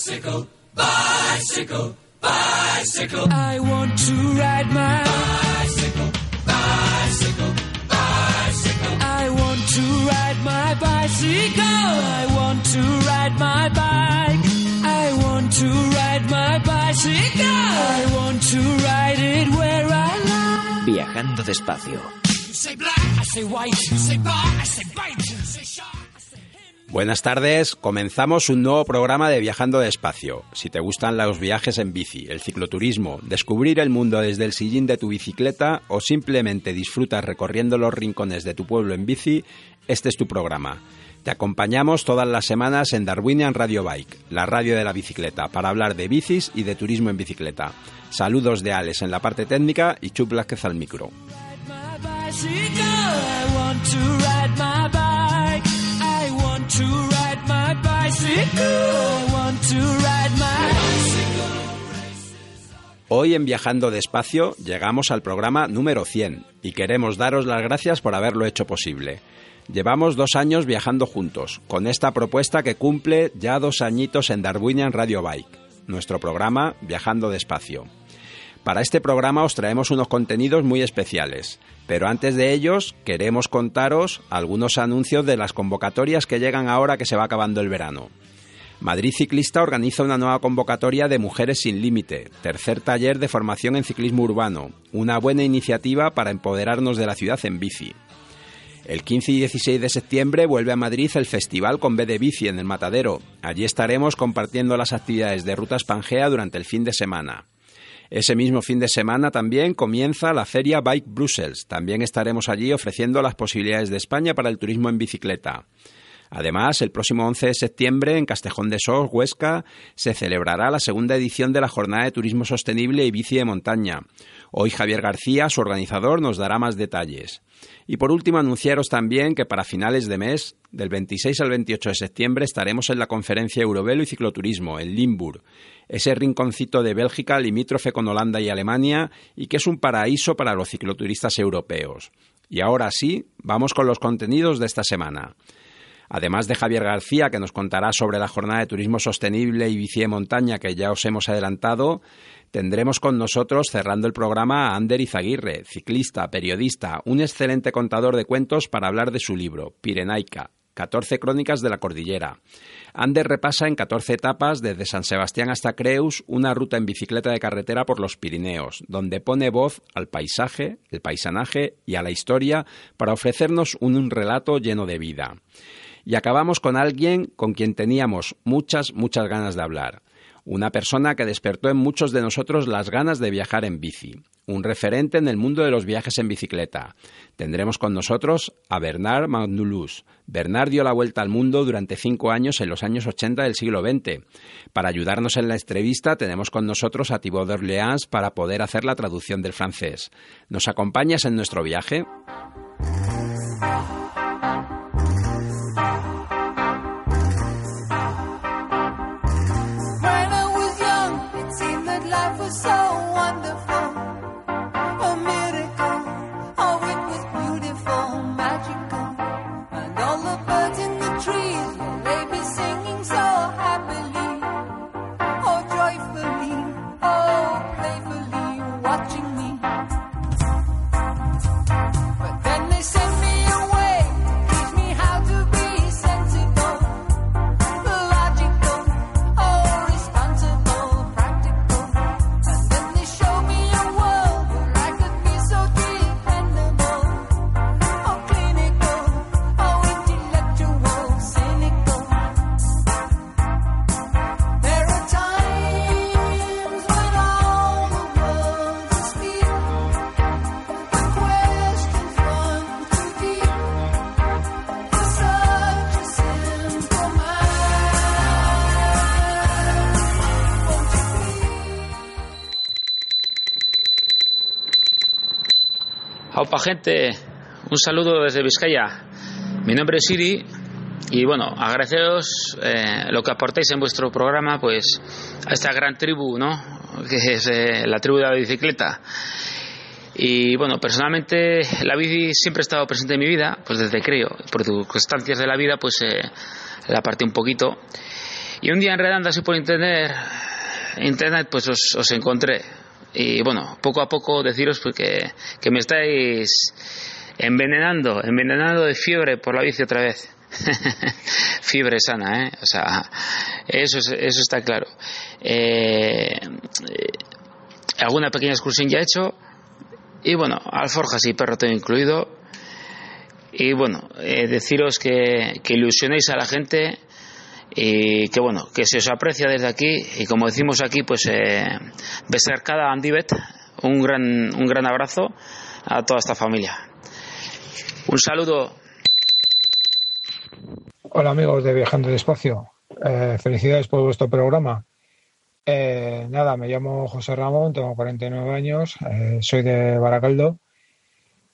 Bicycle, bicycle, bicycle. I want to ride my bicycle, bicycle, bicycle. I want to ride my bicycle. I want to ride my bike. I want to ride my bicycle. I want to ride it where I like. Viajando despacio. You say black, I say white. You say bar, I say bite. Buenas tardes, comenzamos un nuevo programa de Viajando Despacio. Si te gustan los viajes en bici, el cicloturismo, descubrir el mundo desde el sillín de tu bicicleta o simplemente disfrutas recorriendo los rincones de tu pueblo en bici, este es tu programa. Te acompañamos todas las semanas en Darwinian Radio Bike, la radio de la bicicleta, para hablar de bicis y de turismo en bicicleta. Saludos de Alex en la parte técnica y Chup Blázquez al micro. Hoy en Viajando Despacio llegamos al programa número 100 y queremos daros las gracias por haberlo hecho posible. Llevamos dos años viajando juntos, con esta propuesta que cumple ya dos añitos en Darwinian Radio Bike, nuestro programa Viajando Despacio. Para este programa os traemos unos contenidos muy especiales, pero antes de ellos queremos contaros algunos anuncios de las convocatorias que llegan ahora que se va acabando el verano. Madrid Ciclista organiza una nueva convocatoria de Mujeres sin Límite, tercer taller de formación en ciclismo urbano, una buena iniciativa para empoderarnos de la ciudad en bici. El 15 y 16 de septiembre vuelve a Madrid el Festival con B de Bici en el Matadero. Allí estaremos compartiendo las actividades de Rutas Pangea durante el fin de semana. Ese mismo fin de semana también comienza la feria Bike Brussels. También estaremos allí ofreciendo las posibilidades de España para el turismo en bicicleta. Además, el próximo 11 de septiembre en Castejón de Sos, Huesca, se celebrará la segunda edición de la Jornada de Turismo Sostenible y Bici de Montaña. Hoy Javier García, su organizador, nos dará más detalles. Y por último, anunciaros también que para finales de mes, del 26 al 28 de septiembre, estaremos en la conferencia Eurovelo y Cicloturismo, en Limburg, ese rinconcito de Bélgica limítrofe con Holanda y Alemania y que es un paraíso para los cicloturistas europeos. Y ahora sí, vamos con los contenidos de esta semana. Además de Javier García, que nos contará sobre la jornada de turismo sostenible y bici de montaña que ya os hemos adelantado, tendremos con nosotros cerrando el programa a Ander Izaguirre, ciclista, periodista, un excelente contador de cuentos para hablar de su libro, Pirenaica, 14 crónicas de la cordillera. Ander repasa en 14 etapas desde San Sebastián hasta Creus una ruta en bicicleta de carretera por los Pirineos, donde pone voz al paisaje, el paisanaje y a la historia para ofrecernos un relato lleno de vida. Y acabamos con alguien con quien teníamos muchas, muchas ganas de hablar. Una persona que despertó en muchos de nosotros las ganas de viajar en bici. Un referente en el mundo de los viajes en bicicleta. Tendremos con nosotros a Bernard Magnulus. Bernard dio la vuelta al mundo durante cinco años en los años 80 del siglo XX. Para ayudarnos en la entrevista tenemos con nosotros a Thibaut d'Orléans para poder hacer la traducción del francés. ¿Nos acompañas en nuestro viaje? Gente, un saludo desde Vizcaya. Mi nombre es Siri y bueno, agradeceros eh, lo que aportáis en vuestro programa pues a esta gran tribu, ¿no? Que es eh, la tribu de la bicicleta. Y bueno, personalmente la bici siempre ha estado presente en mi vida, pues desde creo, por circunstancias de la vida pues eh, la partí un poquito. Y un día enredando así por internet, internet pues os, os encontré. Y bueno, poco a poco deciros pues, que, me estáis envenenando, envenenando de fiebre por la bici otra vez. fiebre sana, ¿eh? O sea, eso, es- eso está claro. Eh, alguna pequeña excursión ya he hecho. Y bueno, alforjas y perro tengo incluido. Y bueno, eh, deciros que, que ilusionéis a la gente y que bueno, que se os aprecia desde aquí y como decimos aquí, pues eh, cada Andibet, un gran, un gran abrazo a toda esta familia. Un saludo. Hola amigos de Viajando Despacio, Eh, felicidades por vuestro programa. Eh, nada, me llamo José Ramón, tengo 49 años, eh, soy de Baracaldo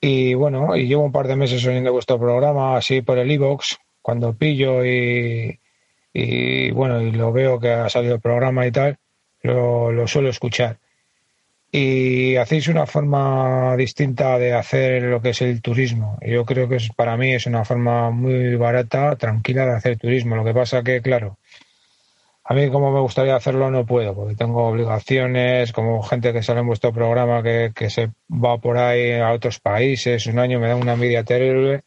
y bueno, y llevo un par de meses oyendo vuestro programa así por el iVoox, cuando pillo y, y bueno, y lo veo que ha salido el programa y tal, lo, lo suelo escuchar. Y hacéis una forma distinta de hacer lo que es el turismo. Yo creo que es, para mí es una forma muy barata, tranquila de hacer turismo. Lo que pasa que, claro, a mí como me gustaría hacerlo no puedo, porque tengo obligaciones, como gente que sale en vuestro programa que, que se va por ahí a otros países, un año me da una envidia terrible.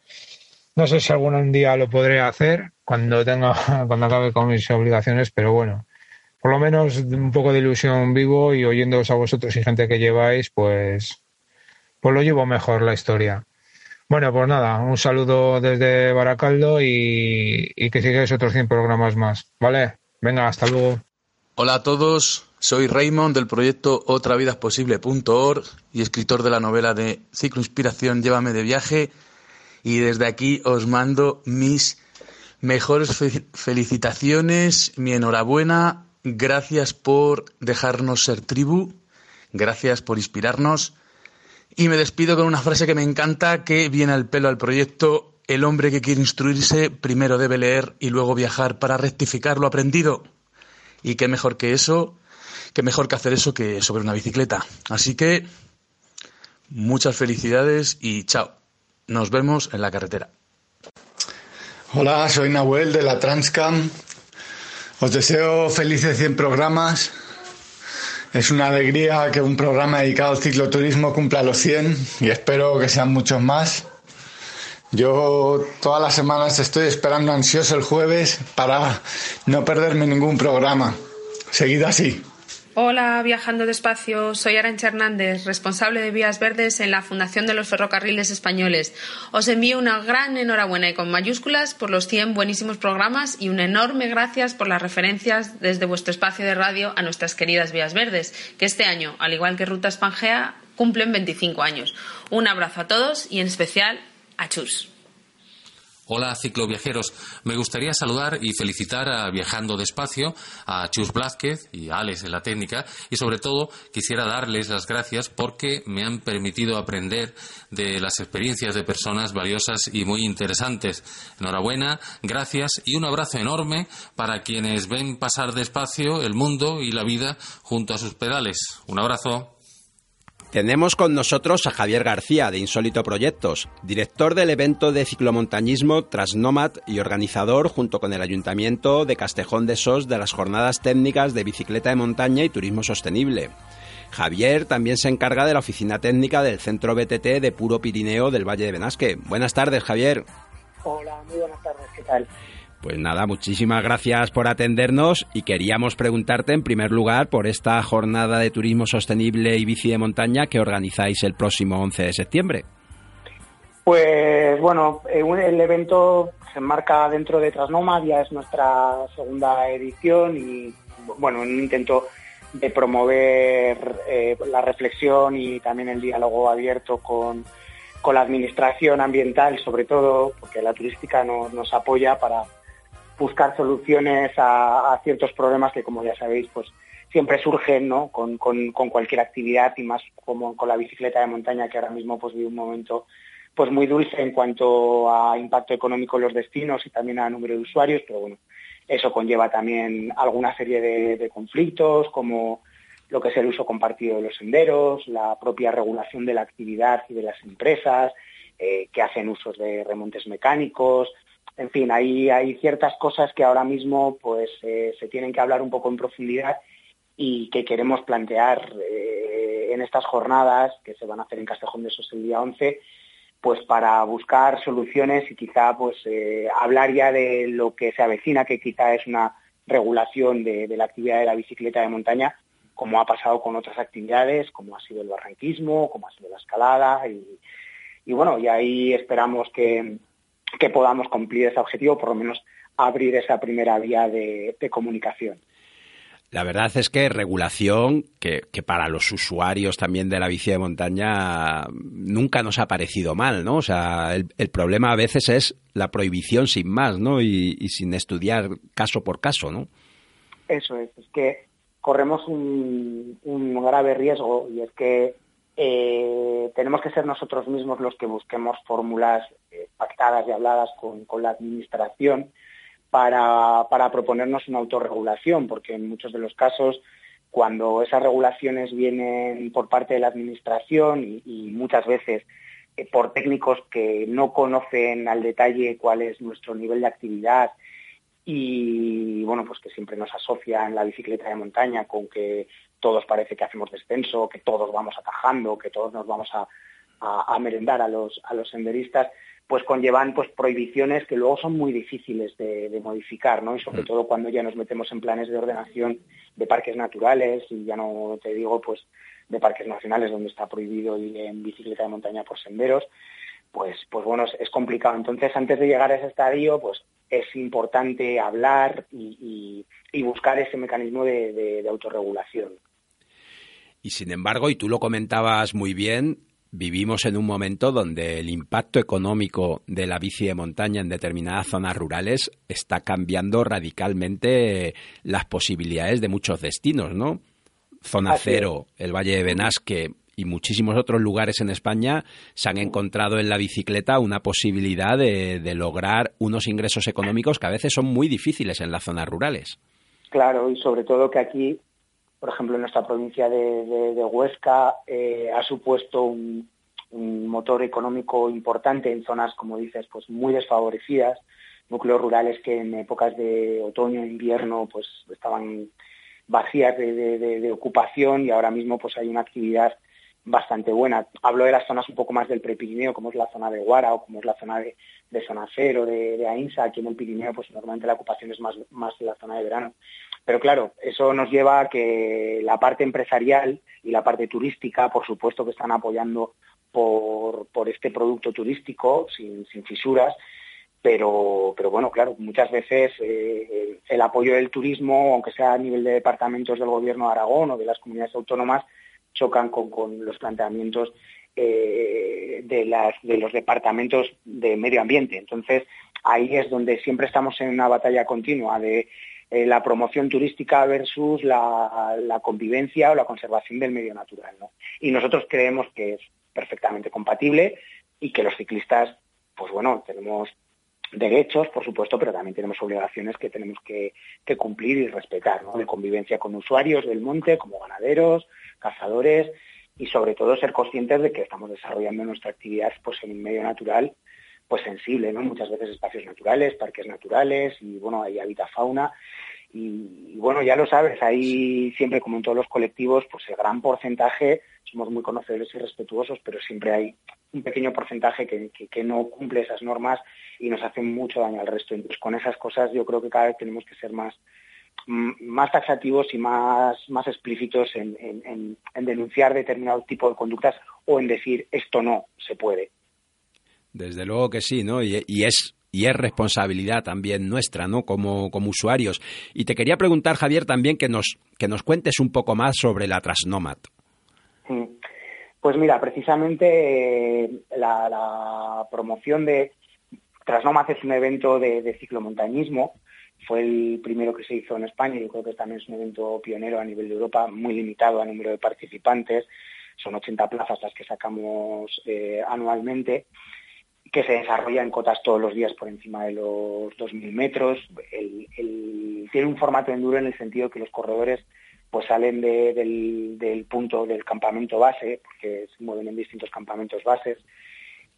No sé si algún día lo podré hacer cuando tenga, cuando acabe con mis obligaciones, pero bueno, por lo menos un poco de ilusión vivo y oyéndoos a vosotros y gente que lleváis, pues, pues lo llevo mejor la historia. Bueno, pues nada, un saludo desde Baracaldo y, y que sigáis otros 100 programas más, ¿vale? Venga, hasta luego. Hola a todos, soy Raymond del proyecto otravidasposible.org y escritor de la novela de Ciclo Inspiración Llévame de viaje y desde aquí os mando mis mejores fe- felicitaciones, mi enhorabuena, gracias por dejarnos ser tribu, gracias por inspirarnos y me despido con una frase que me encanta que viene al pelo al proyecto el hombre que quiere instruirse primero debe leer y luego viajar para rectificar lo aprendido. Y qué mejor que eso, qué mejor que hacer eso que sobre una bicicleta. Así que muchas felicidades y chao. Nos vemos en la carretera. Hola, soy Nahuel de la Transcam. Os deseo felices 100 programas. Es una alegría que un programa dedicado al cicloturismo cumpla los 100 y espero que sean muchos más. Yo todas las semanas estoy esperando ansioso el jueves para no perderme ningún programa. Seguid así. Hola, viajando despacio. Soy Arancha Hernández, responsable de Vías Verdes en la Fundación de los Ferrocarriles Españoles. Os envío una gran enhorabuena y con mayúsculas por los 100 buenísimos programas y un enorme gracias por las referencias desde vuestro espacio de radio a nuestras queridas Vías Verdes, que este año, al igual que Rutas Pangea, cumplen 25 años. Un abrazo a todos y en especial a Chus. Hola cicloviajeros, me gustaría saludar y felicitar a Viajando Despacio, a Chus Blázquez y a Alex en la técnica y sobre todo quisiera darles las gracias porque me han permitido aprender de las experiencias de personas valiosas y muy interesantes. Enhorabuena, gracias y un abrazo enorme para quienes ven pasar despacio el mundo y la vida junto a sus pedales. Un abrazo. Tenemos con nosotros a Javier García de Insólito Proyectos, director del evento de ciclomontañismo Trasnomad y organizador junto con el Ayuntamiento de Castejón de Sos de las jornadas técnicas de bicicleta de montaña y turismo sostenible. Javier también se encarga de la oficina técnica del Centro BTT de Puro Pirineo del Valle de Benasque. Buenas tardes, Javier. Hola, muy buenas tardes, ¿qué tal? Pues nada, muchísimas gracias por atendernos y queríamos preguntarte en primer lugar por esta jornada de turismo sostenible y bici de montaña que organizáis el próximo 11 de septiembre. Pues bueno, eh, el evento se enmarca dentro de Trasnomad, ya es nuestra segunda edición y bueno, en un intento de promover eh, la reflexión y también el diálogo abierto con, con la administración ambiental, sobre todo, porque la turística no- nos apoya para, buscar soluciones a, ciertos problemas que, como ya sabéis, pues siempre surgen ¿no? con, con- cualquier actividad y más como con la bicicleta de montaña que ahora mismo pues vive un momento pues muy dulce en cuanto a impacto económico en los destinos y también a número de usuarios, pero bueno, eso conlleva también alguna serie de, de conflictos como lo que es el uso compartido de los senderos, la propia regulación de la actividad y de las empresas eh, que hacen usos de remontes mecánicos, en fin, hay, hay ciertas cosas que ahora mismo pues eh, se tienen que hablar un poco en profundidad y que queremos plantear eh, en estas jornadas que se van a hacer en Castejón de Sos el día 11, pues para buscar soluciones y quizá pues eh, hablar ya de lo que se avecina, que quizá es una regulación de, la actividad de la bicicleta de montaña, como ha pasado con otras actividades, como ha sido el barranquismo, como ha sido la escalada y bueno, y ahí esperamos que, que podamos cumplir ese objetivo, por lo menos abrir esa primera vía de, de comunicación. La verdad es que regulación, que, que para los usuarios también de la bici de montaña nunca nos ha parecido mal, ¿no? O sea, el, el problema a veces es la prohibición sin más, ¿no? Y, y sin estudiar caso por caso, ¿no? Eso es, es que corremos un, un grave riesgo y es que eh, tenemos que ser nosotros mismos los que busquemos fórmulas eh, pactadas y habladas con, la administración para, proponernos una autorregulación, porque en muchos de los casos, cuando esas regulaciones vienen por parte de la administración y, y muchas veces eh, por técnicos que no conocen al detalle cuál es nuestro nivel de actividad y bueno, pues que siempre nos asocian la bicicleta de montaña con que todos parece que hacemos descenso, que todos vamos atajando, que todos nos vamos a, a, a merendar a los, a los senderistas, pues conllevan pues prohibiciones que luego son muy difíciles de, de modificar, ¿no? Y sobre todo cuando ya nos metemos en planes de ordenación de parques naturales y ya no te digo pues de parques nacionales donde está prohibido ir en bicicleta de montaña por senderos, pues, pues bueno, es, es complicado. Entonces, antes de llegar a ese estadio, pues es importante hablar y, y- y buscar ese mecanismo de, de- de autorregulación. Y sin embargo, y tú lo comentabas muy bien, vivimos en un momento donde el impacto económico de la bici de montaña en determinadas zonas rurales está cambiando radicalmente las posibilidades de muchos destinos, ¿no? Zona Así es. Cero, el Valle de Benasque y muchísimos otros lugares en España se han encontrado en la bicicleta una posibilidad de, de lograr unos ingresos económicos que a veces son muy difíciles en las zonas rurales. Claro, y sobre todo que aquí, por ejemplo, en nuestra provincia de, Huesca, eh, ha supuesto un, motor económico importante en zonas, como dices, pues muy desfavorecidas, núcleos rurales que en épocas de otoño e invierno pues estaban vacías de, ocupación y ahora mismo pues hay una actividad bastante buena. Hablo de las zonas un poco más del prepirineo, como es la zona de Guara o como es la zona de, de zona de, Ainsa. Aquí en el Pirineo, pues normalmente la ocupación es más, más la zona de verano. Pero claro, eso nos lleva a que la parte empresarial y la parte turística, por supuesto que están apoyando por, por este producto turístico sin, sin fisuras, pero, pero bueno, claro, muchas veces eh, el apoyo del turismo, aunque sea a nivel de departamentos del gobierno de Aragón o de las comunidades autónomas, chocan con, con los planteamientos eh, de, las, de los departamentos de medio ambiente. Entonces, ahí es donde siempre estamos en una batalla continua de eh, la promoción turística versus la, convivencia o la conservación del medio natural. Y nosotros creemos que es perfectamente compatible y que los ciclistas, pues bueno, tenemos derechos, por supuesto, pero también tenemos obligaciones que tenemos que, que cumplir y respetar, ¿no? De convivencia con usuarios del monte, como ganaderos, cazadores, y sobre todo ser conscientes de que estamos desarrollando nuestra actividad pues en un medio natural pues sensible, ¿no? Muchas veces espacios naturales, parques naturales, y bueno, ahí habita fauna. Y, y bueno, ya lo sabes, ahí siempre, como en todos los colectivos, pues el gran porcentaje, somos muy conocedores y respetuosos, pero siempre hay un pequeño porcentaje que, que, que no cumple esas normas y nos hace mucho daño al resto. Entonces, con esas cosas yo creo que cada vez tenemos que ser más, más taxativos y más, más explícitos en, en, en, en denunciar determinado tipo de conductas o en decir esto no se puede. Desde luego que sí, ¿no? Y, y es y es responsabilidad también nuestra, ¿no? Como, como usuarios. Y te quería preguntar, Javier, también que nos, que nos cuentes un poco más sobre la Trasnomad. Mm. Pues mira, precisamente eh, la, promoción de Trasnomad es un evento de, de ciclomontañismo fue el primero que se hizo en España. Yo creo que también es un evento pionero a nivel de Europa, muy limitado a número de participantes. Son 80 plazas las que sacamos eh, anualmente que se desarrolla en cotas todos los días por encima de los 2.000 metros. Tiene un formato enduro en el sentido que los corredores pues salen de, del, del, punto del campamento base, porque se mueven en distintos campamentos bases,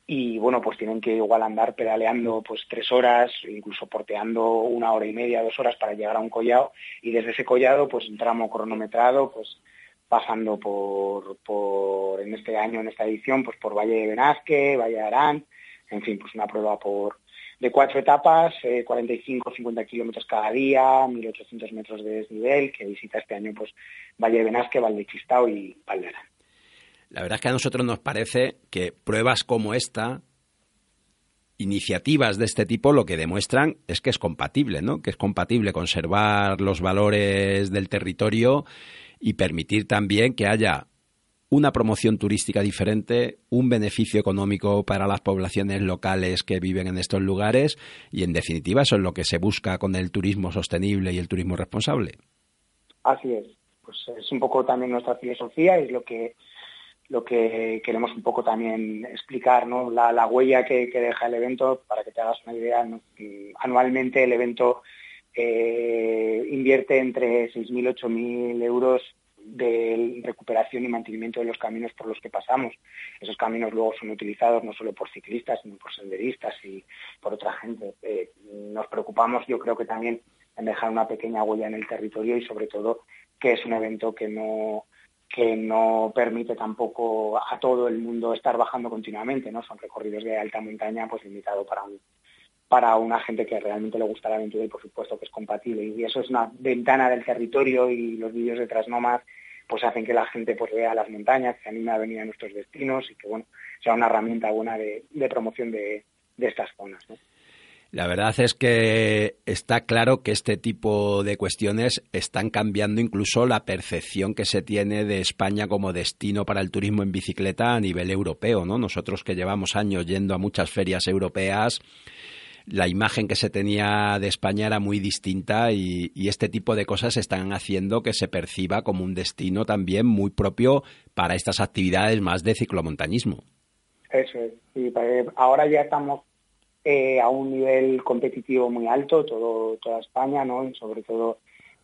y bueno, pues tienen que igual andar pedaleando pues tres horas, incluso porteando una hora y media, dos horas para llegar a un collado, y desde ese collado, pues un tramo cronometrado, pues pasando por, por en este año, en esta edición, pues por Valle de Benasque, Valle de Arán, en fin, pues una prueba por de cuatro etapas, eh, 45, 50 kilómetros cada día, 1.800 metros de desnivel, que visita este año pues Valle de Benasque, Valdechistao y Valderán. La verdad es que a nosotros nos parece que pruebas como esta, iniciativas de este tipo, lo que demuestran es que es compatible, ¿no? Que es compatible conservar los valores del territorio y permitir también que haya una promoción turística diferente, un beneficio económico para las poblaciones locales que viven en estos lugares y, en definitiva, eso es lo que se busca con el turismo sostenible y el turismo responsable. Así es. Pues es un poco también nuestra filosofía es lo que lo que queremos un poco también explicar, ¿no? La, la huella que, que, deja el evento, para que te hagas una idea, ¿no? anualmente el evento eh, invierte entre 6.000 y 8.000 euros de recuperación y mantenimiento de los caminos por los que pasamos. Esos caminos luego son utilizados no solo por ciclistas, sino por senderistas y por otra gente. Eh, nos preocupamos, yo creo que también, en dejar una pequeña huella en el territorio y sobre todo que es un evento que no que no permite tampoco a todo el mundo estar bajando continuamente, ¿no? Son recorridos de alta montaña, pues limitado para un, para una gente que realmente le gusta la aventura y por supuesto que es compatible. Y eso es una ventana del territorio y los vídeos de Trasnomas pues hacen que la gente pues vea las montañas, se anime a venir a nuestros destinos y que bueno, sea una herramienta buena de, promoción de, estas zonas. La verdad es que está claro que este tipo de cuestiones están cambiando incluso la percepción que se tiene de España como destino para el turismo en bicicleta a nivel europeo, ¿no? Nosotros que llevamos años yendo a muchas ferias europeas, la imagen que se tenía de España era muy distinta y, y, este tipo de cosas están haciendo que se perciba como un destino también muy propio para estas actividades más de ciclomontañismo. Eso es. Sí, ahora ya estamos eh, a un nivel competitivo muy alto, todo, toda España, ¿no? Y sobre todo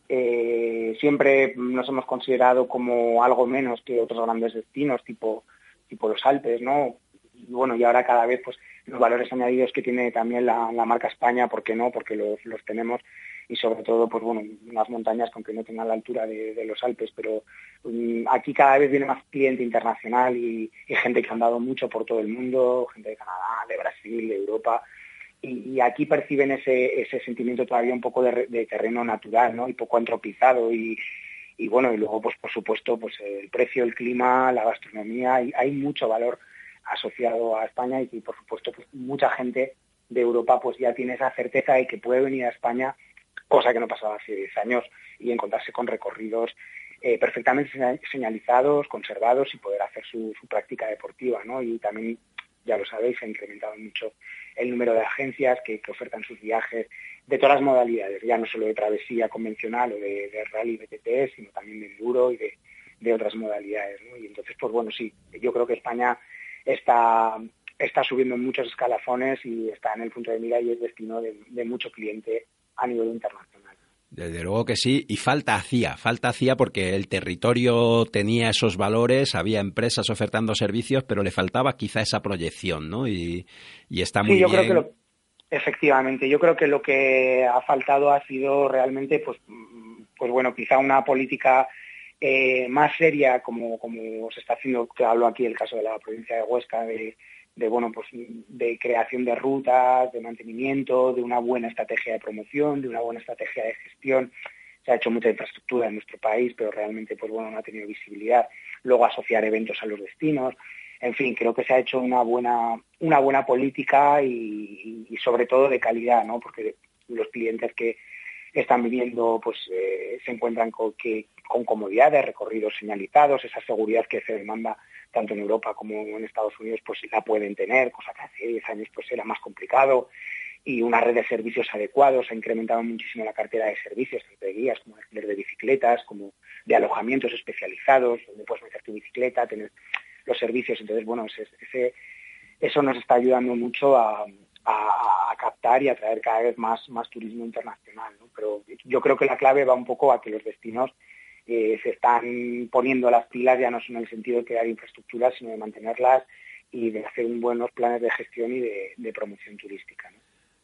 eh, siempre nos hemos considerado como algo menos que otros grandes destinos, tipo, tipo los Alpes, ¿no? Y bueno, y ahora cada vez pues los valores añadidos que tiene también la, marca España, ¿por qué no? Porque los, tenemos y sobre todo, pues bueno, unas montañas con que no tengan la altura de, los Alpes, pero um, aquí cada vez viene más cliente internacional y, gente que ha andado mucho por todo el mundo, gente de Canadá, de Brasil, de Europa, y, aquí perciben ese, ese sentimiento todavía un poco de, de terreno natural, ¿no? Y poco antropizado y, bueno, y luego, pues por supuesto, pues el precio, el clima, la gastronomía, hay mucho valor asociado a España y que por supuesto pues, mucha gente de Europa pues ya tiene esa certeza de que puede venir a España, cosa que no pasaba hace 10 años, y encontrarse con recorridos eh, perfectamente señalizados, conservados y poder hacer su, práctica deportiva, ¿no? Y también, ya lo sabéis, se ha incrementado mucho el número de agencias que, ofertan sus viajes de todas las modalidades, ya no solo de travesía convencional o de, de rally BTT, sino también de enduro y de, otras modalidades. Y entonces, pues bueno, sí, yo creo que España está, está subiendo en muchos escalafones y está en el punto de mira y es destino de, de mucho cliente a nivel internacional. Desde luego que sí, y falta hacía, falta hacía porque el territorio tenía esos valores, había empresas ofertando servicios, pero le faltaba quizá esa proyección, ¿no? Y, y está muy sí, yo bien. Creo que lo, efectivamente, yo creo que lo que ha faltado ha sido realmente, pues, pues bueno, quizá una política eh, más seria, como, como se está haciendo, que hablo aquí el caso de la provincia de Huesca, de, de, bueno, pues, de creación de rutas, de mantenimiento, de una buena estrategia de promoción, de una buena estrategia de gestión. Se ha hecho mucha infraestructura en nuestro país, pero realmente pues, bueno, no ha tenido visibilidad. Luego asociar eventos a los destinos. En fin, creo que se ha hecho una buena, una buena política y, y sobre todo de calidad, ¿no? porque los clientes que, están viviendo, pues eh, se encuentran con, que, con comodidades, recorridos señalizados, esa seguridad que se demanda tanto en Europa como en Estados Unidos, pues la pueden tener, cosa que hace 10 años pues era más complicado. y una red de servicios adecuados. Ha incrementado muchísimo la cartera de servicios, tanto de guías como de bicicletas, como de alojamientos especializados, donde puedes meter tu bicicleta, tener los servicios. Entonces, bueno, ese- eso nos está ayudando mucho a, a- a captar y atraer cada vez más, más turismo internacional. Pero yo creo que la clave va un poco a que los destinos eh, se están poniendo las pilas, ya no en el sentido de crear infraestructuras, sino de mantenerlas y de hacer buenos planes de gestión y de, promoción turística.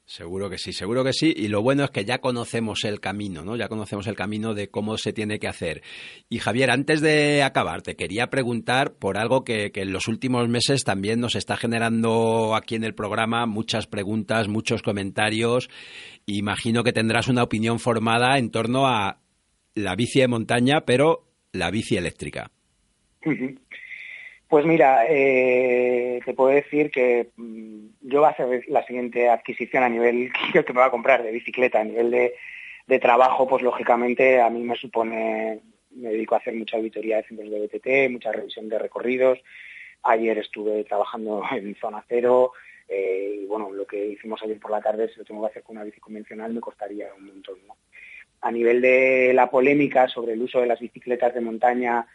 Seguro que sí, seguro que sí. Y lo bueno es que ya conocemos el camino, ¿no? Ya conocemos el camino de cómo se tiene que hacer. Y Javier, antes de acabar, te quería preguntar por algo que, que en los últimos meses también nos está generando aquí en el programa muchas preguntas, muchos comentarios. Imagino que tendrás una opinión formada en torno a la bici de montaña, pero la bici eléctrica. Ujú. Pues mira, eh, te puedo decir que mm, yo va a hacer la siguiente adquisición a nivel que me va a comprar de bicicleta, a nivel de, de trabajo, pues lógicamente a mí me supone, me dedico a hacer mucha auditoría de centros de BTT, mucha revisión de recorridos. Ayer estuve trabajando en zona cero eh, y bueno, lo que hicimos ayer por la tarde, si lo tengo que hacer con una bici convencional, me costaría un montón. A nivel de la polémica sobre el uso de las bicicletas de montaña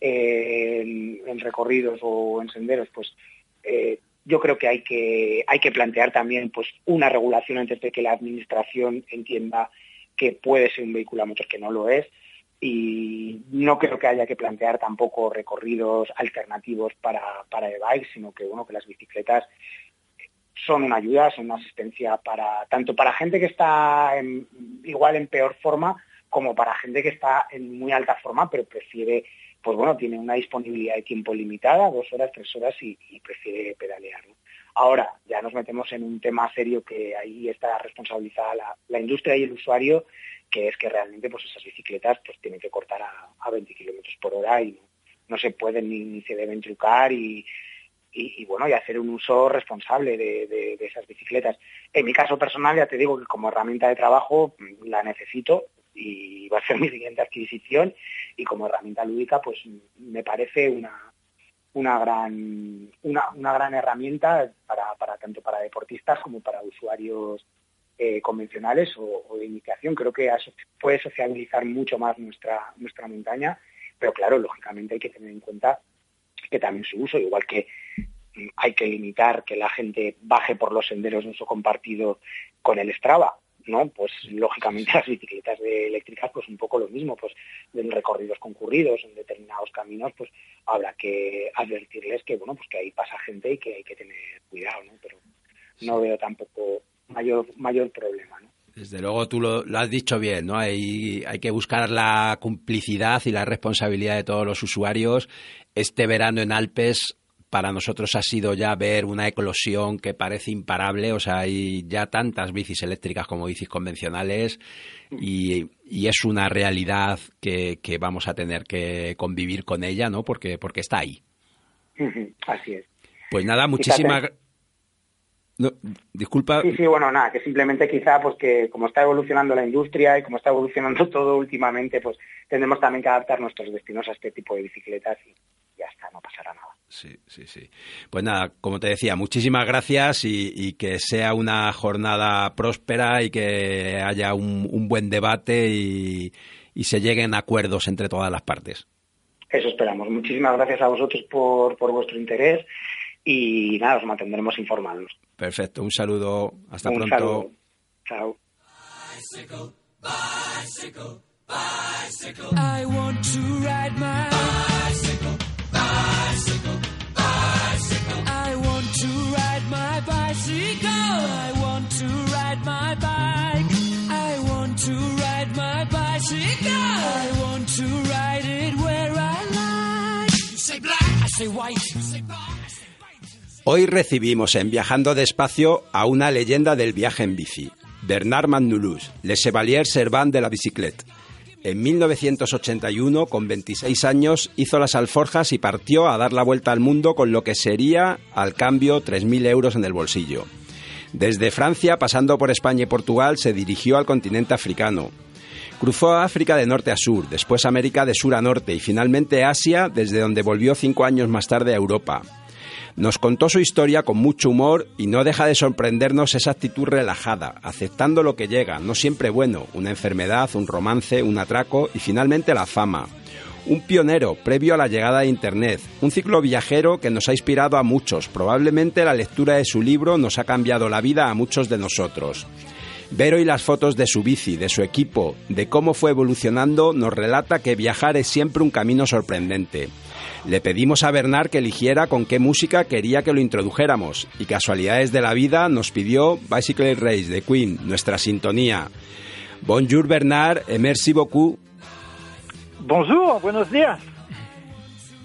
eh, en, recorridos o en senderos, pues eh, yo creo que hay que hay que plantear también pues una regulación antes de que la administración entienda que puede ser un vehículo a motor que no lo es. Y no creo que haya que plantear tampoco recorridos alternativos para para e-bike, sino que bueno que las bicicletas son una ayuda, son una asistencia para tanto para gente que está igual en peor forma como para gente que está en muy alta forma pero prefiere pues bueno, tiene una disponibilidad de tiempo limitada, dos horas, tres horas y, prefiere pedalear. Ahora, ya nos metemos en un tema serio que ahí está responsabilizada la, la industria y el usuario, que es que realmente pues esas bicicletas pues tienen que cortar a, a 20 kilómetros por hora y no, se pueden ni, se deben trucar y, bueno, y hacer un uso responsable de, esas bicicletas. En mi caso personal, ya te digo que como herramienta de trabajo la necesito y va a ser mi siguiente adquisición. Y como herramienta lúdica pues me parece una una gran una, una gran herramienta para, para tanto para deportistas como para usuarios eh, convencionales o, de iniciación. Creo que puede sociabilizar mucho más nuestra nuestra montaña pero claro lógicamente hay que tener en cuenta que también su uso igual que hay que limitar que la gente baje por los senderos de uso compartido con el Strava, ¿no? Pues lógicamente las bicicletas de eléctricas, pues un poco lo mismo, pues en recorridos concurridos, en determinados caminos, pues habrá que advertirles que, bueno, pues que ahí pasa gente y que hay que tener cuidado, ¿no? Pero no veo tampoco mayor mayor problema, ¿no? Desde luego tú lo, lo has dicho bien, ¿no? Hay, hay que buscar la complicidad y la responsabilidad de todos los usuarios. Este verano en Alpes para nosotros ha sido ya ver una eclosión que parece imparable, o sea, hay ya tantas bicis eléctricas como bicis convencionales y, y es una realidad que, que vamos a tener que convivir con ella, ¿no? Porque, porque está ahí. Así es. Pues nada, muchísimas... No, disculpa, Sí, sí, bueno, nada, que simplemente quizá, pues que como está evolucionando la industria y como está evolucionando todo últimamente, pues tendremos también que adaptar nuestros destinos a este tipo de bicicletas y ya está, no pasará nada. Sí, sí, sí. Pues nada, como te decía, muchísimas gracias y, y que sea una jornada próspera y que haya un, un buen debate y, y se lleguen a acuerdos entre todas las partes. Eso esperamos. Muchísimas gracias a vosotros por, por vuestro interés y nada, os mantendremos informados. Perfecto, un saludo, hasta Un pronto. saludo. Chao. I want to ride my bicycle, bicycle, bicycle. Hoy recibimos en Viajando Despacio a una leyenda del viaje en bici, Bernard Manoulouse, Le Chevalier Servant de la Bicyclette. En 1981, con 26 años, hizo las alforjas y partió a dar la vuelta al mundo con lo que sería, al cambio, 3.000 euros en el bolsillo. Desde Francia, pasando por España y Portugal, se dirigió al continente africano. Cruzó África de norte a sur, después América de sur a norte y finalmente Asia, desde donde volvió cinco años más tarde a Europa. Nos contó su historia con mucho humor y no deja de sorprendernos esa actitud relajada, aceptando lo que llega, no siempre bueno, una enfermedad, un romance, un atraco y finalmente la fama. Un pionero previo a la llegada de Internet, un ciclo viajero que nos ha inspirado a muchos. Probablemente la lectura de su libro nos ha cambiado la vida a muchos de nosotros. Ver hoy las fotos de su bici, de su equipo, de cómo fue evolucionando, nos relata que viajar es siempre un camino sorprendente. Le pedimos a Bernard que eligiera con qué música quería que lo introdujéramos y casualidades de la vida nos pidió Bicycle Race de Queen, nuestra sintonía. Bonjour Bernard, et merci beaucoup. Bonjour, buenos días.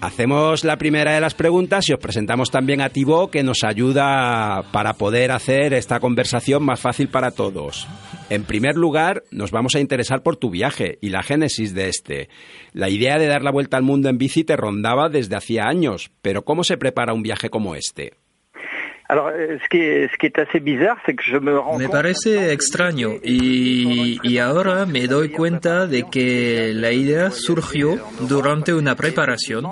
Hacemos la primera de las preguntas y os presentamos también a Thibaut que nos ayuda para poder hacer esta conversación más fácil para todos. En primer lugar, nos vamos a interesar por tu viaje y la génesis de este. La idea de dar la vuelta al mundo en bici te rondaba desde hacía años, pero ¿cómo se prepara un viaje como este? Me rends Me parece extraño y, y ahora me doy cuenta de que la idea surgió durante una preparación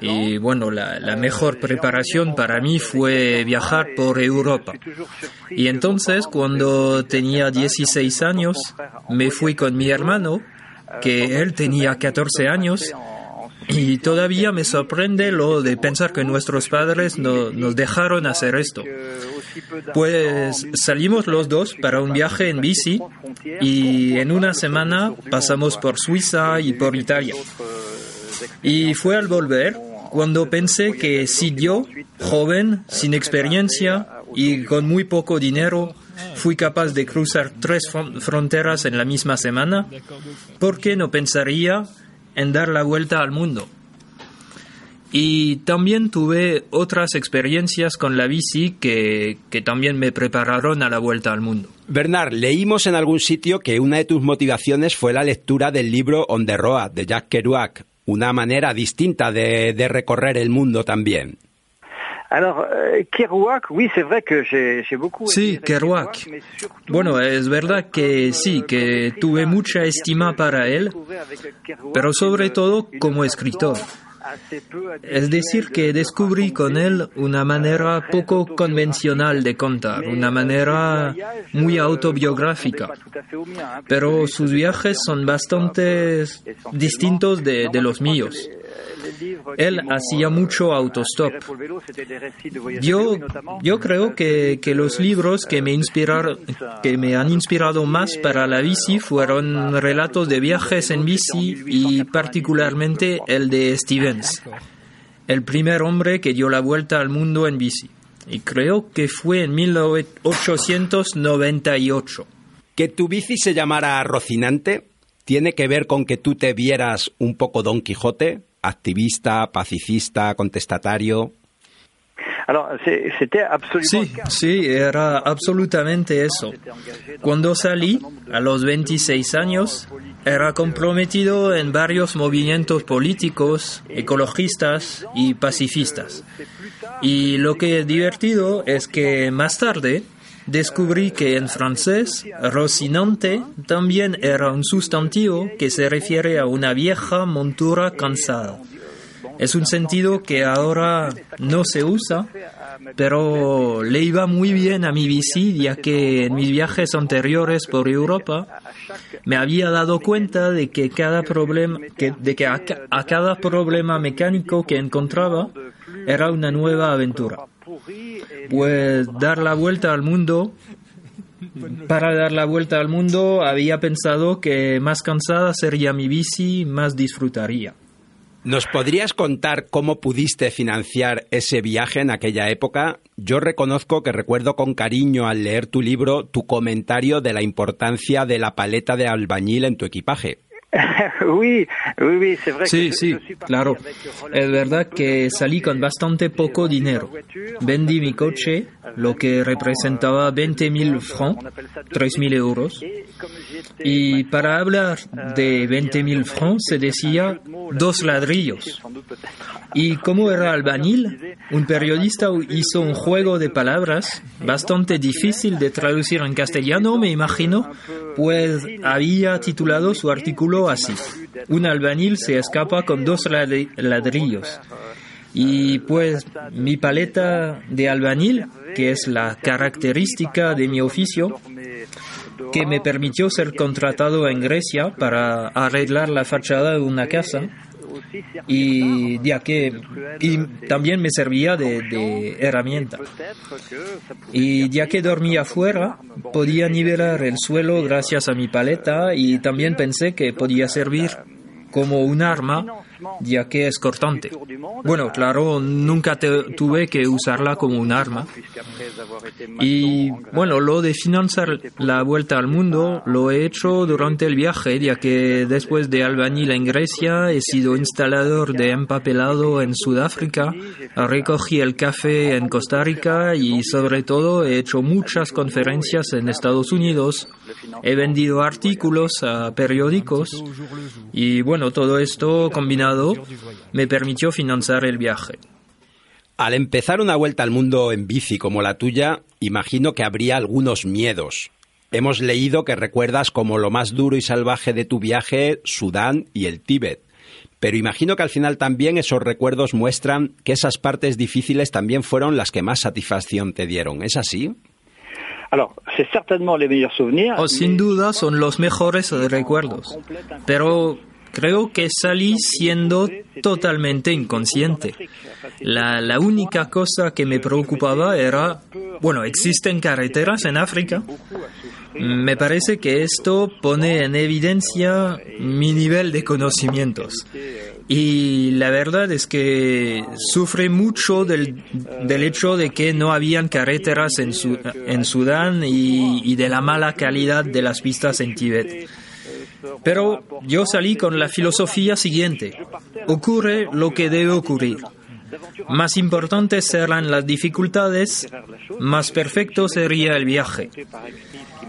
y bueno, la, la mejor preparación para mí fue viajar por Europa. Y entonces cuando tenía 16 años me fui con mi hermano, que él tenía 14 años, y todavía me sorprende lo de pensar que nuestros padres no- nos dejaron hacer esto. Pues salimos los dos para un viaje en bici y en una semana pasamos por Suiza y por Italia. Y fue al volver cuando pensé que si yo, joven, sin experiencia y con muy poco dinero, fui capaz de cruzar tres fron- fronteras en la misma semana, ¿por qué no pensaría en dar la vuelta al mundo? Y también tuve otras experiencias con la bici que, que también me prepararon a la vuelta al mundo. Bernard, leímos en algún sitio que una de tus motivaciones fue la lectura del libro On the Road de Jack Kerouac, una manera distinta de, de recorrer el mundo también. Alors, euh, Kerouac, oui, c'est vrai que j'ai j'ai beaucoup Sí, Kerouac. Bueno, es verdad que sí, que tuve mucha estima para él, pero sobre todo como escritor. Es decir, que descubrí con él una manera poco convencional de contar, una manera muy autobiográfica. Pero sus viajes son bastante distintos de, de los míos. Él hacía mucho autostop. Yo, yo creo que, que los libros que me, inspiraron, que me han inspirado más para la bici fueron relatos de viajes en bici y particularmente el de Stevens, el primer hombre que dio la vuelta al mundo en bici. Y creo que fue en 1898. Que tu bici se llamara Rocinante tiene que ver con que tú te vieras un poco Don Quijote, activista, pacifista, contestatario. Sí, sí, era absolutamente eso. Cuando salí, a los 26 años, era comprometido en varios movimientos políticos, ecologistas y pacifistas. Y lo que es divertido es que más tarde descubrí que en francés, rocinante también era un sustantivo que se refiere a una vieja montura cansada. Es un sentido que ahora no se usa, pero le iba muy bien a mi bici, ya que en mis viajes anteriores por Europa me había dado cuenta de que cada problema, de que a cada problema mecánico que encontraba era una nueva aventura. Pues dar la vuelta al mundo, para dar la vuelta al mundo había pensado que más cansada sería mi bici, más disfrutaría. ¿Nos podrías contar cómo pudiste financiar ese viaje en aquella época? Yo reconozco que recuerdo con cariño al leer tu libro tu comentario de la importancia de la paleta de albañil en tu equipaje. oui, oui, oui, c'est vrai Sí, que sí, claro. Es verdad que salí con bastante poco dinero. Vendí mi coche, lo que representaba 20.000 francs, 3.000 euros. Y para hablar de 20.000 francs se decía dos ladrillos. Y como era albañil, un periodista hizo un juego de palabras bastante difícil de traducir en castellano, me imagino, pues había titulado su artículo así. Un albañil se escapa con dos ladri- ladrillos. Y pues mi paleta de albañil, que es la característica de mi oficio, que me permitió ser contratado en Grecia para arreglar la fachada de una casa y ya que y también me servía de, de herramienta. y ya que dormía afuera podía nivelar el suelo gracias a mi paleta y también pensé que podía servir como un arma ya que es cortante. Bueno, claro, nunca tuve que usarla como un arma. Y bueno, lo de financiar la vuelta al mundo lo he hecho durante el viaje, ya que después de albañil en Grecia he sido instalador de empapelado en Sudáfrica, recogí el café en Costa Rica y sobre todo he hecho muchas conferencias en Estados Unidos, he vendido artículos a periódicos y bueno, todo esto combinado me permitió financiar el viaje. Al empezar una vuelta al mundo en bici como la tuya, imagino que habría algunos miedos. Hemos leído que recuerdas como lo más duro y salvaje de tu viaje Sudán y el Tíbet. Pero imagino que al final también esos recuerdos muestran que esas partes difíciles también fueron las que más satisfacción te dieron. ¿Es así? Alors, c'est certainement les meilleurs souvenirs. Oh, sin duda son los mejores recuerdos, pero creo que salí siendo totalmente inconsciente. La, la única cosa que me preocupaba era, bueno, existen carreteras en África. Me parece que esto pone en evidencia mi nivel de conocimientos. Y la verdad es que sufre mucho del, del hecho de que no habían carreteras en, Su- en Sudán y, y de la mala calidad de las pistas en Tíbet. Pero yo salí con la filosofía siguiente. Ocurre lo que debe ocurrir. Más importantes serán las dificultades, más perfecto sería el viaje.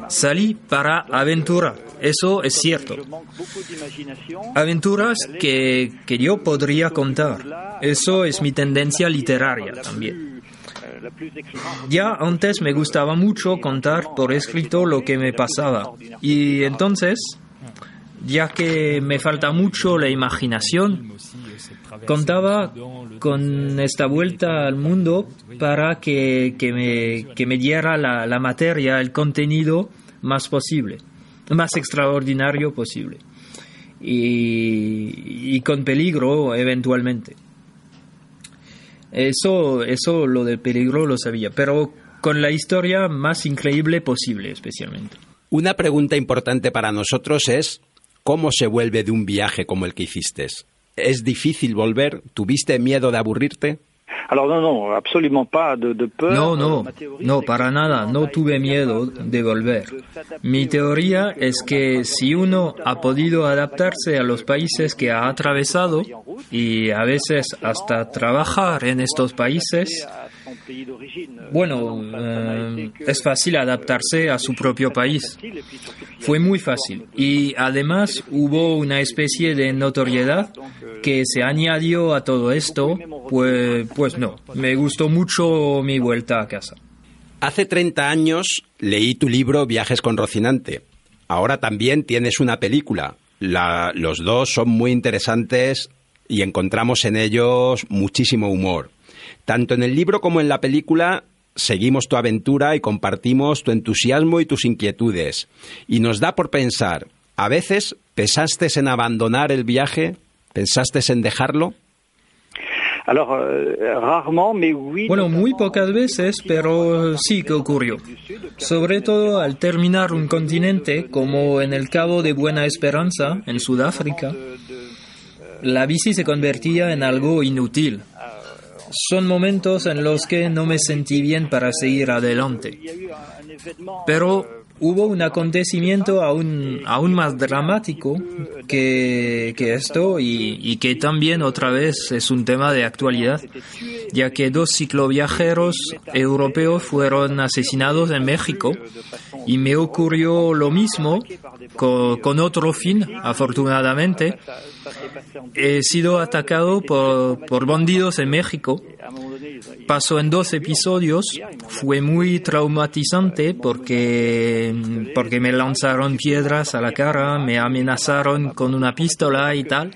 Salí para aventura, eso es cierto. Aventuras que, que yo podría contar. Eso es mi tendencia literaria también. Ya antes me gustaba mucho contar por escrito lo que me pasaba. Y entonces, ya que me falta mucho la imaginación, contaba con esta vuelta al mundo para que, que me, que me diera la, la materia, el contenido más posible, más extraordinario posible. Y, y con peligro eventualmente. Eso, eso lo de peligro lo sabía, pero con la historia más increíble posible especialmente. Una pregunta importante para nosotros es ¿cómo se vuelve de un viaje como el que hiciste? ¿Es difícil volver? ¿Tuviste miedo de aburrirte? Alors non, non, absolument pas de, de peur. No, no, no, para nada, no tuve miedo de volver. Mi teoría es que si uno ha podido adaptarse a los países que ha atravesado y a veces hasta trabajar en estos países, bueno, eh, es fácil adaptarse a su propio país. Fue muy fácil y además hubo una especie de notoriedad que se añadió a todo esto, pues, pues no, me gustó mucho mi vuelta a casa. Hace 30 años leí tu libro Viajes con Rocinante. Ahora también tienes una película. La- los dos son muy interesantes y encontramos en ellos muchísimo humor. Tanto en el libro como en la película seguimos tu aventura y compartimos tu entusiasmo y tus inquietudes. Y nos da por pensar, ¿a veces pensaste en abandonar el viaje? ¿Pensaste en dejarlo? Euh. Bueno, muy pocas veces, pero sí que ocurrió. Sobre todo al terminar un continente, como en el Cabo de Buena Esperanza, en Sudáfrica, la bici se convertía en algo inútil. Son momentos en los que no me sentí bien para seguir adelante. Pero hubo un acontecimiento aún, aún más dramático que, que esto y, y que también otra vez es un tema de actualidad, ya que dos cicloviajeros europeos fueron asesinados en México y me ocurrió lo mismo con, otro fin, afortunadamente. He sido atacado por, por bandidos en México. Pasó en dos episodios. Fue muy traumatizante porque, porque me lanzaron piedras a la cara, me amenazaron con una pistola y tal.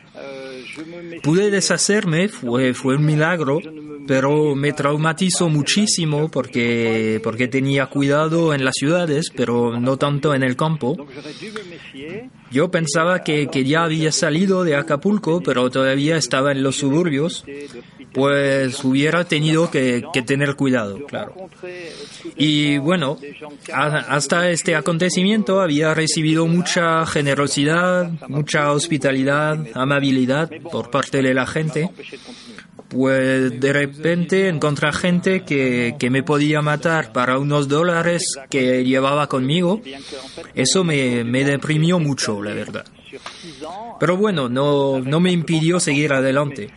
Pude deshacerme, fue, fue un milagro, pero me traumatizó muchísimo porque, porque tenía cuidado en las ciudades, pero no tanto en el campo. Yo pensaba que, que ya había salido de Acapulco, pero todavía estaba en los suburbios, pues hubiera tenido que, tener cuidado, claro. Y bueno, hasta este acontecimiento había recibido mucha generosidad, mucha hospitalidad, amabilidad por parte de la gente. Pues de repente encontré gente que, que me podía matar para unos dólares que llevaba conmigo. Eso me, me deprimió mucho, la verdad. Pero bueno, no, no me impidió seguir adelante.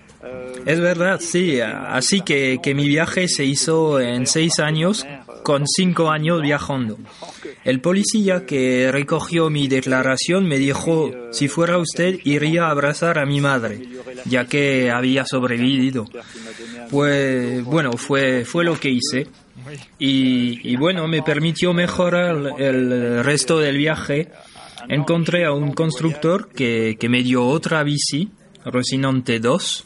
Es verdad, sí. Así que, que mi viaje se hizo en seis años, con cinco años viajando. El policía que recogió mi declaración me dijo, si fuera usted, iría a abrazar a mi madre, ya que había sobrevivido. Pues bueno, fue, fue lo que hice. Y, bueno, me permitió mejorar el resto del viaje. Encontré a un constructor que, que me dio otra bici, Rocinante 2.